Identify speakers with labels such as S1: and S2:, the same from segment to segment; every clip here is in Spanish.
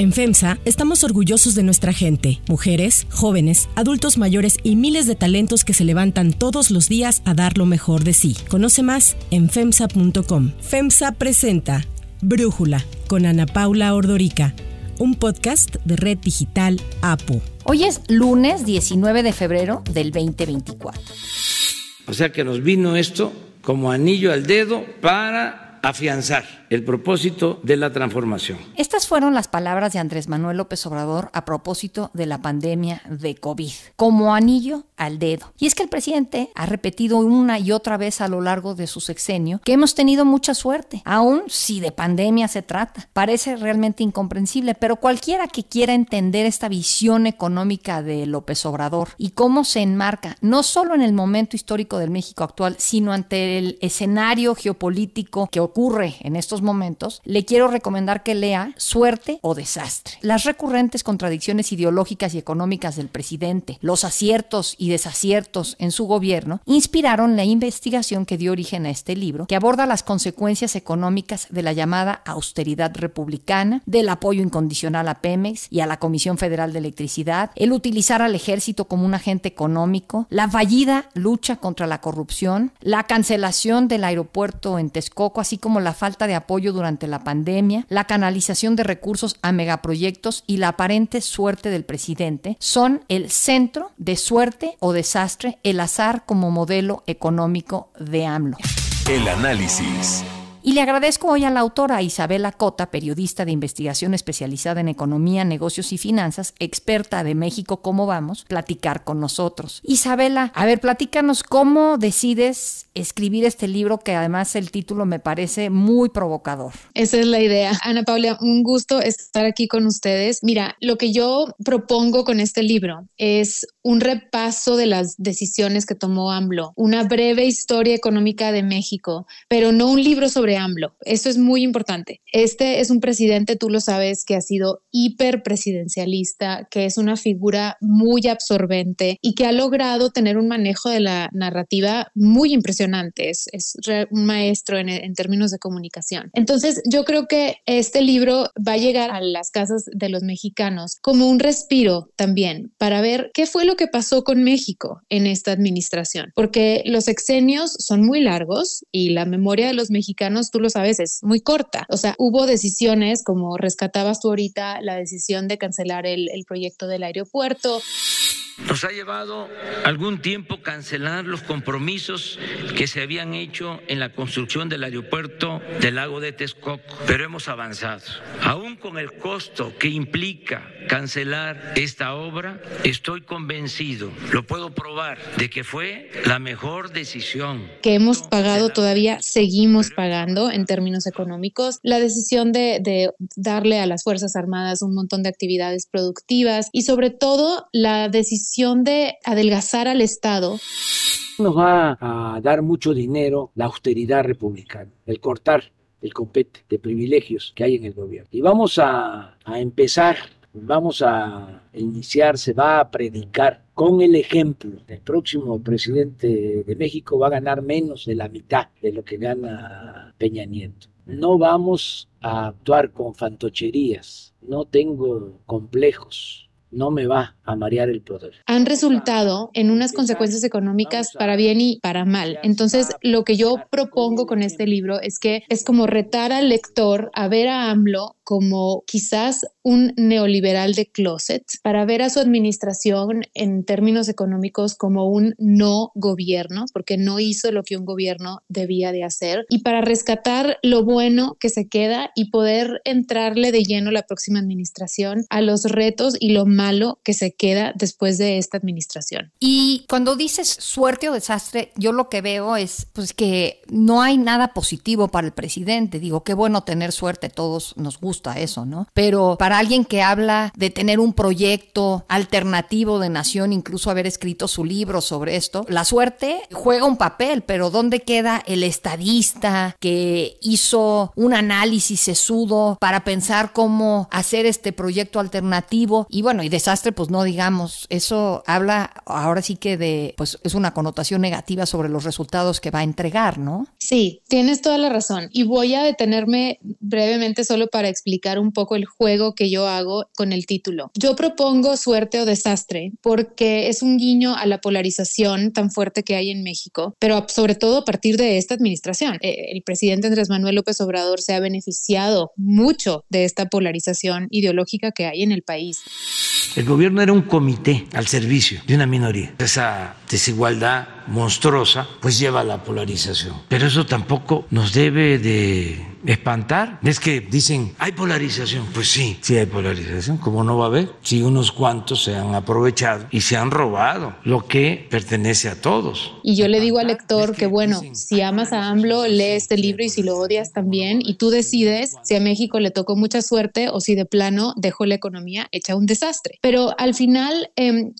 S1: En FEMSA estamos orgullosos de nuestra gente, mujeres, jóvenes, adultos mayores y miles de talentos que se levantan todos los días a dar lo mejor de sí. Conoce más en FEMSA.com. FEMSA presenta Brújula con Ana Paula Ordorica, un podcast de Red Digital APO.
S2: Hoy es lunes 19 de febrero del 2024.
S3: O sea que nos vino esto como anillo al dedo para afianzar el propósito de la transformación.
S2: Estas fueron las palabras de Andrés Manuel López Obrador a propósito de la pandemia de COVID, como anillo al dedo. Y es que el presidente ha repetido una y otra vez a lo largo de su sexenio que hemos tenido mucha suerte, aun si de pandemia se trata. Parece realmente incomprensible, pero cualquiera que quiera entender esta visión económica de López Obrador y cómo se enmarca no solo en el momento histórico del México actual, sino ante el escenario geopolítico que ocurre en estos momentos, le quiero recomendar que lea Suerte o Desastre. Las recurrentes contradicciones ideológicas y económicas del presidente, los aciertos y desaciertos en su gobierno, inspiraron la investigación que dio origen a este libro, que aborda las consecuencias económicas de la llamada austeridad republicana, del apoyo incondicional a Pemex y a la Comisión Federal de Electricidad, el utilizar al ejército como un agente económico, la fallida lucha contra la corrupción, la cancelación del aeropuerto en Texcoco, así como la falta de apoyo durante la pandemia, la canalización de recursos a megaproyectos y la aparente suerte del presidente son el centro de suerte o desastre, el azar como modelo económico de AMLO.
S4: El análisis.
S2: Y le agradezco hoy a la autora Isabela Cota, periodista de investigación especializada en economía, negocios y finanzas, experta de México, ¿cómo vamos? Platicar con nosotros. Isabela, a ver, platícanos cómo decides escribir este libro que además el título me parece muy provocador.
S5: Esa es la idea. Ana Paula, un gusto estar aquí con ustedes. Mira, lo que yo propongo con este libro es un repaso de las decisiones que tomó AMLO, una breve historia económica de México, pero no un libro sobre AMLO. Eso es muy importante. Este es un presidente, tú lo sabes, que ha sido hiperpresidencialista, que es una figura muy absorbente y que ha logrado tener un manejo de la narrativa muy impresionante. Es, un maestro en, en términos de comunicación. Entonces, yo creo que este libro va a llegar a las casas de los mexicanos como un respiro también para ver qué fue lo que pasó con México en esta administración, porque los exenios son muy largos y la memoria de los mexicanos tú lo sabes, es muy corta. O sea, hubo decisiones como rescatabas tú ahorita la decisión de cancelar el, el proyecto del aeropuerto.
S3: Nos ha llevado algún tiempo cancelar los compromisos que se habían hecho en la construcción del aeropuerto del lago de Texcoco, pero hemos avanzado. Aún con el costo que implica cancelar esta obra, estoy convencido, lo puedo probar, de que fue la mejor decisión.
S5: Que hemos pagado todavía, seguimos pagando en términos económicos. La decisión de, de darle a las Fuerzas Armadas un montón de actividades productivas y sobre todo la decisión de adelgazar al Estado.
S6: Nos va a dar mucho dinero la austeridad republicana, el cortar el compete de privilegios que hay en el gobierno. Y vamos a, a empezar, vamos a iniciar, se va a predicar con el ejemplo. El próximo presidente de México va a ganar menos de la mitad de lo que gana Peña Nieto. No vamos a actuar con fantocherías, no tengo complejos no me va a marear el poder.
S5: Han resultado en unas consecuencias económicas para bien y para mal. Entonces, lo que yo propongo con este libro es que es como retar al lector a ver a AMLO como quizás un neoliberal de closet, para ver a su administración en términos económicos como un no gobierno, porque no hizo lo que un gobierno debía de hacer, y para rescatar lo bueno que se queda y poder entrarle de lleno la próxima administración a los retos y lo malo que se queda después de esta administración.
S2: Y cuando dices suerte o desastre, yo lo que veo es pues que no hay nada positivo para el presidente. Digo, qué bueno tener suerte, todos nos gusta eso, ¿no? Pero para alguien que habla de tener un proyecto alternativo de nación, incluso haber escrito su libro sobre esto, la suerte juega un papel, pero ¿dónde queda el estadista que hizo un análisis sesudo para pensar cómo hacer este proyecto alternativo? Y bueno, desastre, pues no digamos, eso habla ahora sí que de, pues es una connotación negativa sobre los resultados que va a entregar, ¿no?
S5: Sí, tienes toda la razón. Y voy a detenerme brevemente solo para explicar un poco el juego que yo hago con el título. Yo propongo suerte o desastre porque es un guiño a la polarización tan fuerte que hay en México, pero sobre todo a partir de esta administración. Eh, el presidente Andrés Manuel López Obrador se ha beneficiado mucho de esta polarización ideológica que hay en el país.
S3: El gobierno era un comité al servicio de una minoría. Esa desigualdad monstruosa pues lleva a la polarización. Pero eso tampoco nos debe de espantar. Es que dicen, hay polarización. Pues sí, sí hay polarización. ¿Cómo no va a haber? Si unos cuantos se han aprovechado y se han robado lo que pertenece a todos.
S5: Y yo le digo al lector que, bueno, si amas a AMLO, lee este libro y si lo odias también. Y tú decides si a México le tocó mucha suerte o si de plano dejó la economía hecha un desastre. Pero al final, eh,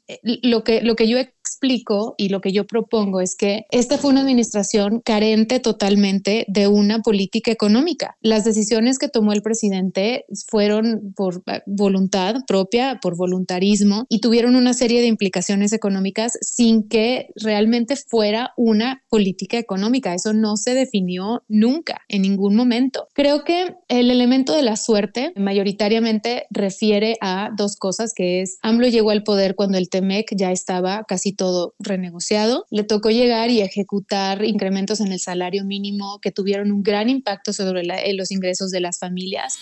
S5: lo, que, lo que yo explico y lo que yo propongo es que esta fue una administración carente totalmente de una política económica. Las decisiones que tomó el presidente fueron por eh, voluntad propia, por voluntarismo y tuvieron una serie de implicaciones económicas sin que realmente fuera una política económica. Eso no se definió nunca, en ningún momento. Creo que el elemento de la suerte mayoritariamente refiere a dos cosas, que es AMLO llegó al poder cuando el TEMEC ya estaba casi todo renegociado. Le tocó llegar y ejecutar incrementos en el salario mínimo que tuvieron un gran impacto sobre eh, los ingresos de las familias.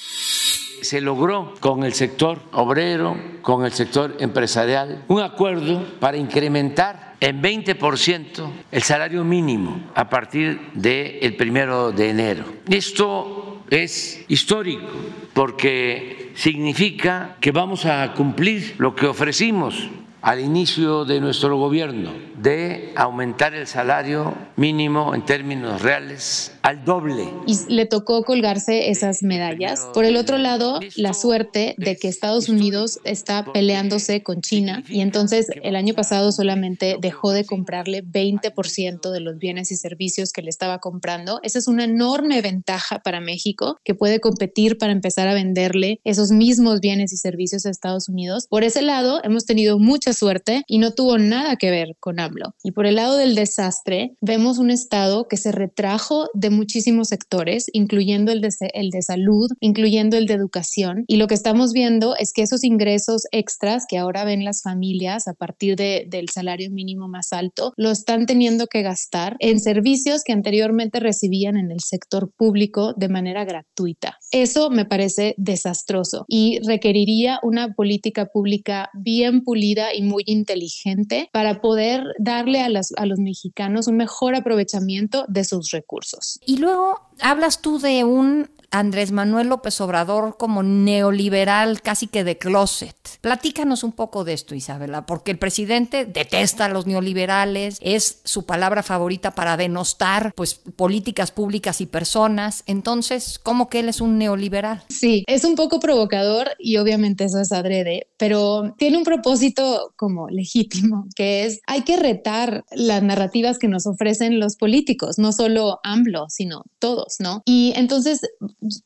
S3: Se logró con el sector obrero, con el sector empresarial, un acuerdo para incrementar en 20% el salario mínimo a partir del primero de enero. Esto es histórico porque significa que vamos a cumplir lo que ofrecimos al inicio de nuestro gobierno de aumentar el salario mínimo en términos reales al doble.
S5: Y le tocó colgarse esas medallas. Por el otro lado, la suerte de que Estados Unidos está peleándose con China y entonces el año pasado solamente dejó de comprarle 20% de los bienes y servicios que le estaba comprando. Esa es una enorme ventaja para México que puede competir para empezar a venderle esos mismos bienes y servicios a Estados Unidos. Por ese lado, hemos tenido mucha suerte y no tuvo nada que ver con AMLO. Y por el lado del desastre, vemos un Estado que se retrajo de muchísimos sectores, incluyendo el de, el de salud, incluyendo el de educación. Y lo que estamos viendo es que esos ingresos extras que ahora ven las familias a partir de, del salario mínimo más alto, lo están teniendo que gastar en servicios que anteriormente recibían en el sector público de manera gratuita. Eso me parece desastroso y requeriría una política pública bien pulida y muy inteligente para poder darle a, las, a los mexicanos un mejor aprovechamiento de sus recursos.
S2: Y luego hablas tú de un Andrés Manuel López Obrador como neoliberal casi que de closet. Platícanos un poco de esto, Isabela, porque el presidente detesta a los neoliberales, es su palabra favorita para denostar pues políticas públicas y personas. Entonces, ¿cómo que él es un neoliberal?
S5: Sí, es un poco provocador y obviamente eso es adrede, pero tiene un propósito como legítimo, que es hay que retar las narrativas que nos ofrecen los políticos, no solo AMLO, sino todos, ¿no? Y entonces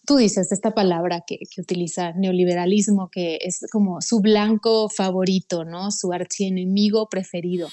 S5: tú dices esta palabra que, que, utiliza neoliberalismo, que es como su blanco favorito, ¿no? Su archienemigo preferido.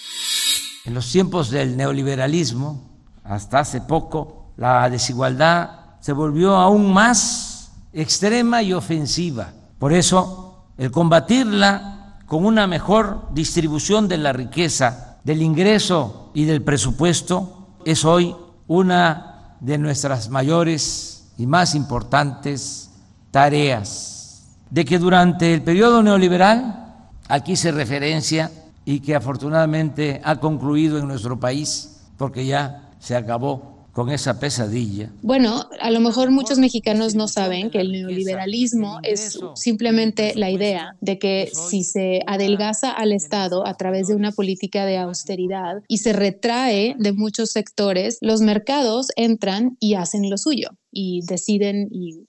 S3: En los tiempos del neoliberalismo, hasta hace poco, la desigualdad se volvió aún más extrema y ofensiva. Por eso, el combatirla con una mejor distribución de la riqueza, del ingreso y del presupuesto es hoy una de nuestras mayores y más importantes tareas, de que durante el periodo neoliberal, aquí se referencia y que afortunadamente ha concluido en nuestro país, porque ya se acabó con esa pesadilla.
S5: Bueno, a lo mejor muchos mexicanos no saben que el neoliberalismo es simplemente la idea de que si se adelgaza al Estado a través de una política de austeridad y se retrae de muchos sectores, los mercados entran y hacen lo suyo y deciden y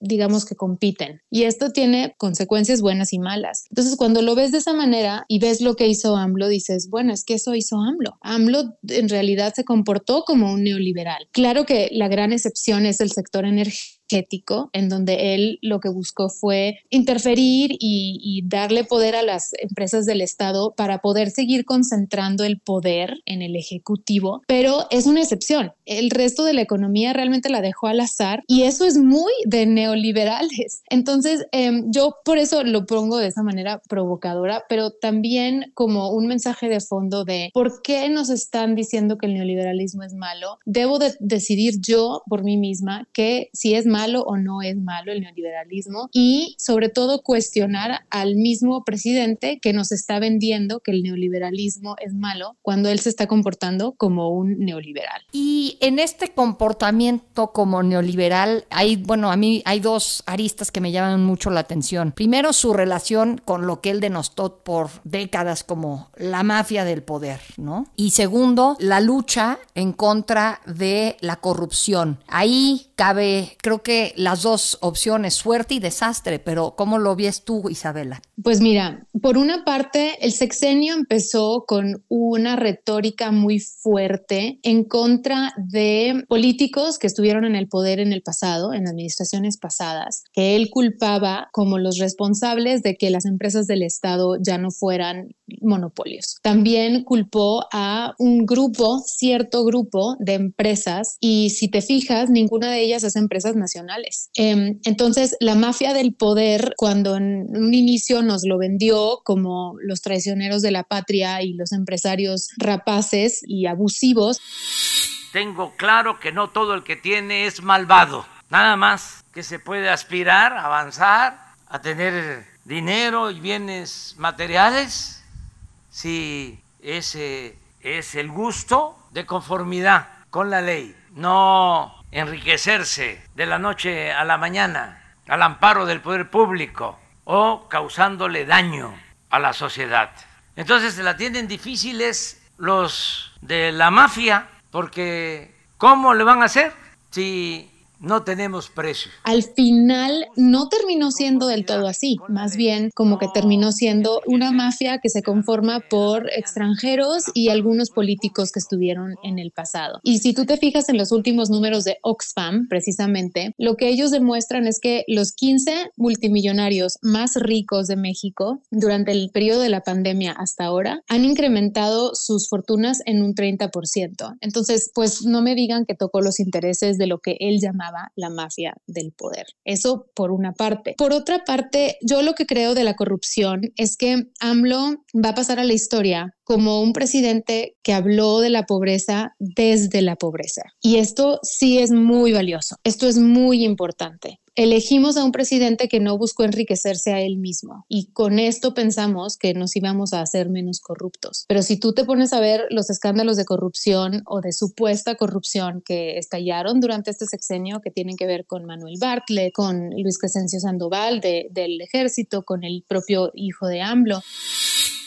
S5: digamos que compiten. Y esto tiene consecuencias buenas y malas. Entonces, cuando lo ves de esa manera y ves lo que hizo AMLO, dices, bueno, es que eso hizo AMLO. AMLO en realidad se comportó como un neoliberal. Claro que la gran excepción es el sector energético energético, en donde él lo que buscó fue interferir y, y darle poder a las empresas del Estado para poder seguir concentrando el poder en el Ejecutivo, pero es una excepción. El resto de la economía realmente la dejó al azar y eso es muy de neoliberales. Entonces, eh, yo por eso lo pongo de esa manera provocadora, pero también como un mensaje de fondo de por qué nos están diciendo que el neoliberalismo es malo. Debo de decidir yo por mí misma que si es malo o no es malo el neoliberalismo y sobre todo cuestionar al mismo presidente que nos está vendiendo que el neoliberalismo es malo cuando él se está comportando como un neoliberal.
S2: Y en este comportamiento como neoliberal hay, bueno, a mí hay dos aristas que me llaman mucho la atención. Primero, su relación con lo que él denostó por décadas como la mafia del poder, ¿no? Y segundo, la lucha en contra de la corrupción. Ahí cabe, creo que las dos opciones, suerte y desastre, pero ¿cómo lo ves tú, Isabela?
S5: Pues mira, por una parte, el sexenio empezó con una retórica muy fuerte en contra de políticos que estuvieron en el poder en el pasado, en administraciones pasadas, que él culpaba como los responsables de que las empresas del Estado ya no fueran monopolios. También culpó a un grupo, cierto grupo de empresas, y si te fijas, ninguna de ellas es empresas nacionales. Em, entonces, la mafia del poder, cuando en un inicio nos lo vendió como los traicioneros de la patria y los empresarios rapaces y abusivos,
S3: tengo claro que no todo el que tiene es malvado. Nada más que se puede aspirar, avanzar, a tener dinero y bienes materiales si ese es el gusto de conformidad con la ley, no enriquecerse de la noche a la mañana al amparo del poder público o causándole daño a la sociedad. Entonces la tienen difíciles los de la mafia porque ¿cómo le van a hacer si no tenemos precio.
S5: Al final no terminó siendo del todo así, más bien como que terminó siendo una mafia que se conforma por extranjeros y algunos políticos que estuvieron en el pasado. Y si tú te fijas en los últimos números de Oxfam, precisamente, lo que ellos demuestran es que los 15 multimillonarios más ricos de México durante el periodo de la pandemia hasta ahora han incrementado sus fortunas en un 30%. Entonces, pues no me digan que tocó los intereses de lo que él llamaba la mafia del poder. Eso por una parte. Por otra parte, yo lo que creo de la corrupción es que AMLO va a pasar a la historia como un presidente que habló de la pobreza desde la pobreza. Y esto sí es muy valioso. Esto es muy importante elegimos a un presidente que no buscó enriquecerse a él mismo y con esto pensamos que nos íbamos a hacer menos corruptos. Pero si tú te pones a ver los escándalos de corrupción o de supuesta corrupción que estallaron durante este sexenio, que tienen que ver con Manuel Bartlett, con Luis Crescencio Sandoval del ejército, con el propio hijo de AMLO,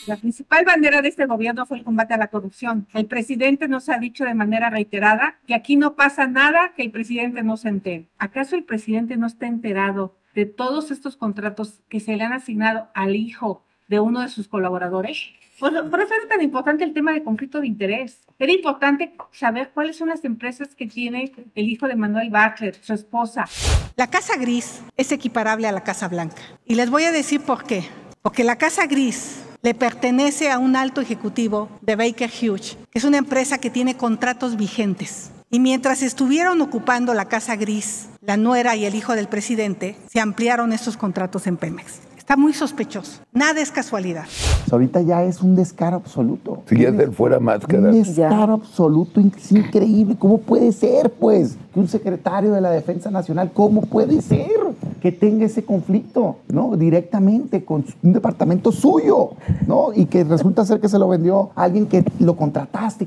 S7: la principal bandera de este gobierno fue el combate a la corrupción. El presidente nos ha dicho de manera reiterada que aquí no pasa nada que el presidente no se entere. ¿Acaso el presidente no está enterado de todos estos contratos que se le han asignado al hijo de uno de sus colaboradores? Pues, por eso era tan importante el tema de conflicto de interés. Era importante saber cuáles son las empresas que tiene el hijo de Manuel Bartlett, su esposa.
S8: La Casa Gris es equiparable a la Casa Blanca. Y les voy a decir por qué. Porque la Casa Gris le pertenece a un alto ejecutivo de Baker Hughes, es una empresa que tiene contratos vigentes. Y mientras estuvieron ocupando la Casa Gris, la nuera y el hijo del presidente, se ampliaron estos contratos en Pemex. Está muy sospechoso. Nada es casualidad.
S9: Ahorita ya es un descaro absoluto.
S10: Si hacer fuera máscara.
S9: Un descaro absoluto. Es increíble. ¿Cómo puede ser, pues, que un secretario de la Defensa Nacional, cómo puede ser que tenga ese conflicto, ¿no? Directamente con un departamento suyo, ¿no? Y que resulta ser que se lo vendió a alguien que lo contrataste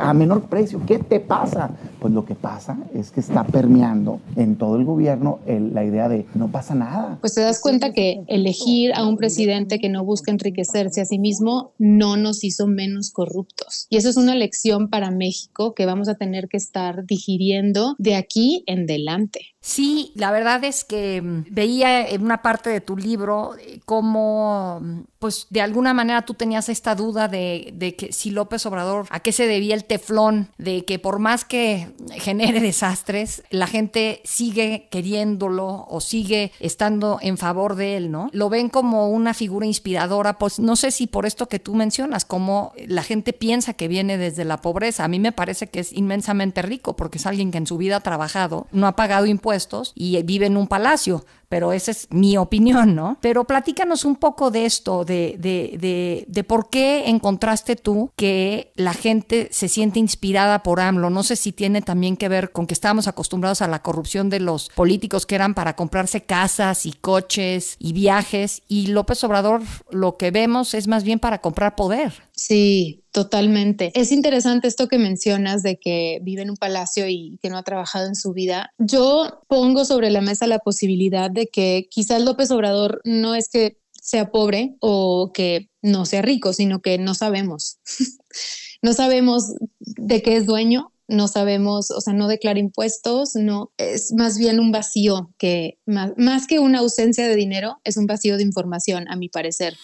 S9: a menor precio. ¿Qué te pasa? Pues lo que pasa es que está permeando en todo el gobierno la idea de no pasa nada.
S5: Pues te das cuenta que elegir a un presidente que no busca enriquecerse a sí mismo no nos hizo menos corruptos. Y eso es una lección para México que vamos a tener que estar digiriendo de aquí en delante.
S2: Sí, la verdad es que mm, veía en una parte de tu libro eh, cómo, mm, pues de alguna manera tú tenías esta duda de, que si López Obrador, a qué se debía el teflón, de que por más que genere desastres, la gente sigue queriéndolo o sigue estando en favor de él, ¿no? Lo ven como una figura inspiradora, pues no sé si por esto que tú mencionas, como la gente piensa que viene desde la pobreza. A mí me parece que es inmensamente rico porque es alguien que en su vida ha trabajado, no ha pagado impuestos y vive en un palacio, pero esa es mi opinión, ¿no? Pero platícanos un poco de esto, de, de, de, de, por qué encontraste tú que la gente se siente inspirada por AMLO. No sé si tiene también que ver con que estábamos acostumbrados a la corrupción de los políticos que eran para comprarse casas y coches y viajes, y López Obrador lo que vemos es más bien para comprar poder.
S5: Sí, totalmente. Es interesante esto que mencionas de que vive en un palacio y que no ha trabajado en su vida. Yo pongo sobre la mesa la posibilidad de que quizás López Obrador no es que sea pobre o que no sea rico, sino que no sabemos. no sabemos de qué es dueño, no sabemos, o sea, no declara impuestos, no, es más bien un vacío que, más, más que una ausencia de dinero, es un vacío de información, a mi parecer.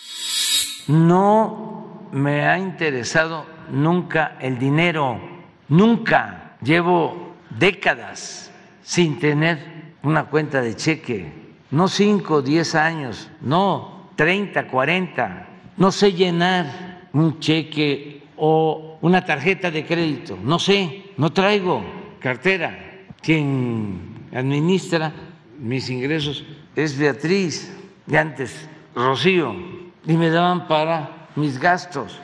S3: No me ha interesado nunca el dinero, nunca. Llevo décadas sin tener una cuenta de cheque, no 5, 10 años, no 30, 40. No sé llenar un cheque o una tarjeta de crédito, no sé, no traigo cartera. Quien administra mis ingresos es Beatriz y antes Rocío y me daban para mis gastos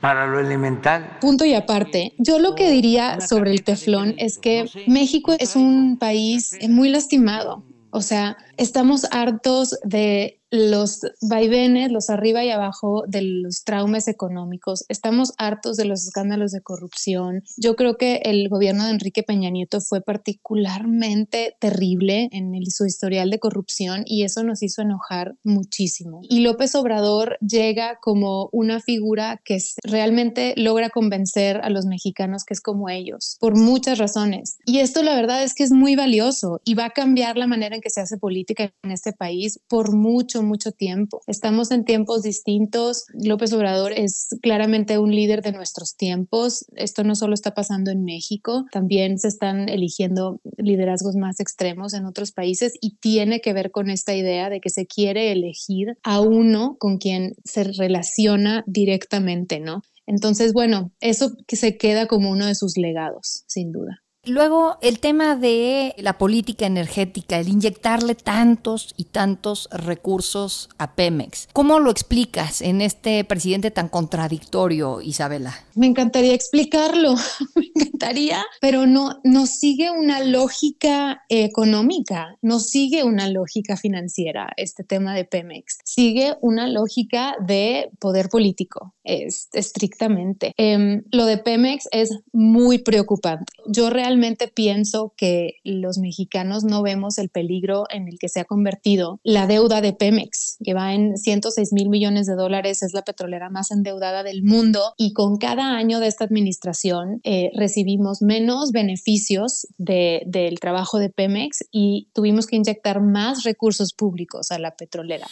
S3: para lo elemental.
S5: Punto y aparte, yo lo que diría sobre el teflón es que México es un país muy lastimado. O sea, estamos hartos de los vaivenes, los arriba y abajo de los traumas económicos. Estamos hartos de los escándalos de corrupción. Yo creo que el gobierno de Enrique Peña Nieto fue particularmente terrible en el, su historial de corrupción y eso nos hizo enojar muchísimo. Y López Obrador llega como una figura que realmente logra convencer a los mexicanos que es como ellos, por muchas razones. Y esto la verdad es que es muy valioso y va a cambiar la manera en que se hace política en este país por mucho mucho, tiempo. Estamos en tiempos distintos. López Obrador es claramente un líder de nuestros tiempos. Esto no solo está pasando en México, también se están eligiendo liderazgos más extremos en otros países y tiene que ver con esta idea de que se quiere elegir a uno con quien se relaciona directamente, ¿no? Entonces, bueno, eso se queda como uno de sus legados, sin duda.
S2: Luego, el tema de la política energética, el inyectarle tantos y tantos recursos a Pemex. ¿Cómo lo explicas en este presidente tan contradictorio, Isabela?
S5: Me encantaría explicarlo, me encantaría, pero no, no sigue una lógica económica, no sigue una lógica financiera este tema de Pemex, sigue una lógica de poder político, es, estrictamente. Eh, lo de Pemex es muy preocupante. Yo realmente realmente pienso que los mexicanos no vemos el peligro en el que se ha convertido la deuda de Pemex, que va en 106 mil millones de dólares, es la petrolera más endeudada del mundo y con cada año de esta administración eh, recibimos menos beneficios de, del trabajo de Pemex y tuvimos que inyectar más recursos públicos a la petrolera.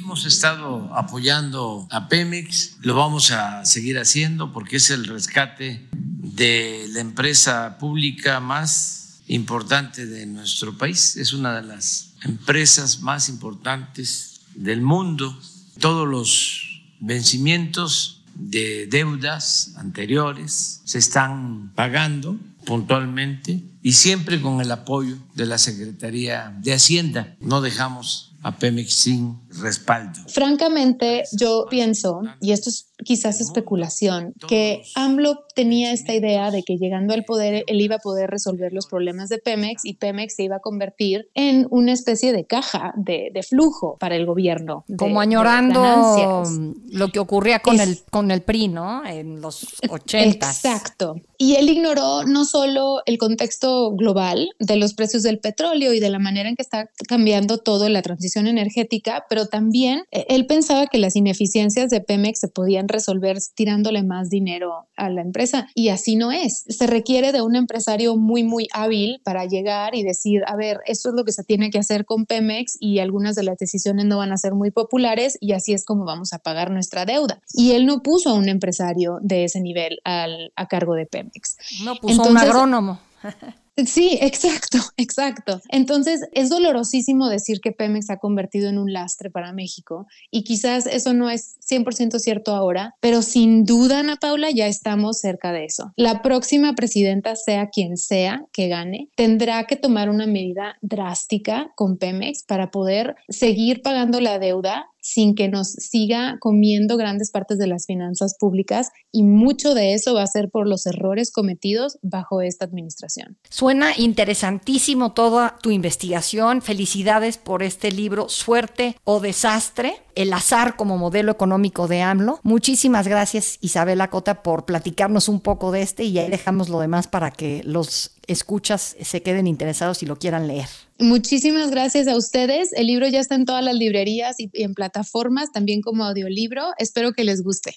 S3: Hemos estado apoyando a Pemex, lo vamos a seguir haciendo porque es el rescate de la empresa pública más importante de nuestro país. Es una de las empresas más importantes del mundo. Todos los vencimientos de deudas anteriores se están pagando puntualmente y siempre con el apoyo de la Secretaría de Hacienda. No dejamos a Pemex sin respaldo.
S5: Francamente, yo pienso, y esto es quizás especulación, que AMLO tenía esta idea de que llegando al poder él iba a poder resolver los problemas de Pemex y Pemex se iba a convertir en una especie de caja de, flujo para el gobierno.
S2: Como añorando lo que ocurría con, el, con el PRI, ¿no? En los 80.
S5: Exacto. Y él ignoró no solo el contexto global de los precios del petróleo y de la manera en que está cambiando todo la transición energética, pero también eh, él pensaba que las ineficiencias de Pemex se podían resolver tirándole más dinero a la empresa y así no es. Se requiere de un empresario muy, muy hábil para llegar y decir, a ver, esto es lo que se tiene que hacer con Pemex y algunas de las decisiones no van a ser muy populares y así es como vamos a pagar nuestra deuda. Y él no puso a un empresario de ese nivel al, a cargo de Pemex.
S2: No puso a un agrónomo.
S5: Sí, exacto, exacto. Entonces, es dolorosísimo decir que Pemex ha convertido en un lastre para México y quizás eso no es 100% cierto ahora, pero sin duda, Ana Paula, ya estamos cerca de eso. La próxima presidenta, sea quien sea que gane, tendrá que tomar una medida drástica con Pemex para poder seguir pagando la deuda sin que nos siga comiendo grandes partes de las finanzas públicas y mucho de eso va a ser por los errores cometidos bajo esta administración.
S2: Suena interesantísimo toda tu investigación. Felicidades por este libro Suerte o Desastre, el azar como modelo económico de AMLO. Muchísimas gracias Isabela Cota por platicarnos un poco de este y ahí dejamos lo demás para que los escuchas se queden interesados y lo quieran leer.
S5: Muchísimas gracias a ustedes. El libro ya está en todas las librerías y en plataformas, también como audiolibro. Espero que les guste.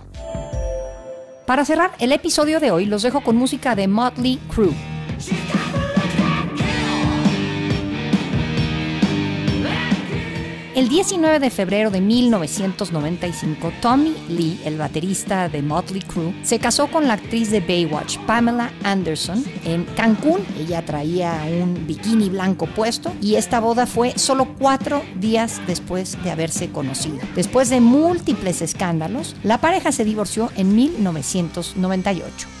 S2: Para cerrar el episodio de hoy, los dejo con música de Motley Crue. El 19 de febrero de 1995, Tommy Lee, el baterista de Motley Crue, se casó con la actriz de Baywatch, Pamela Anderson, en Cancún. Ella traía un bikini blanco puesto y esta boda fue solo cuatro días después de haberse conocido. Después de múltiples escándalos, la pareja se divorció en 1998.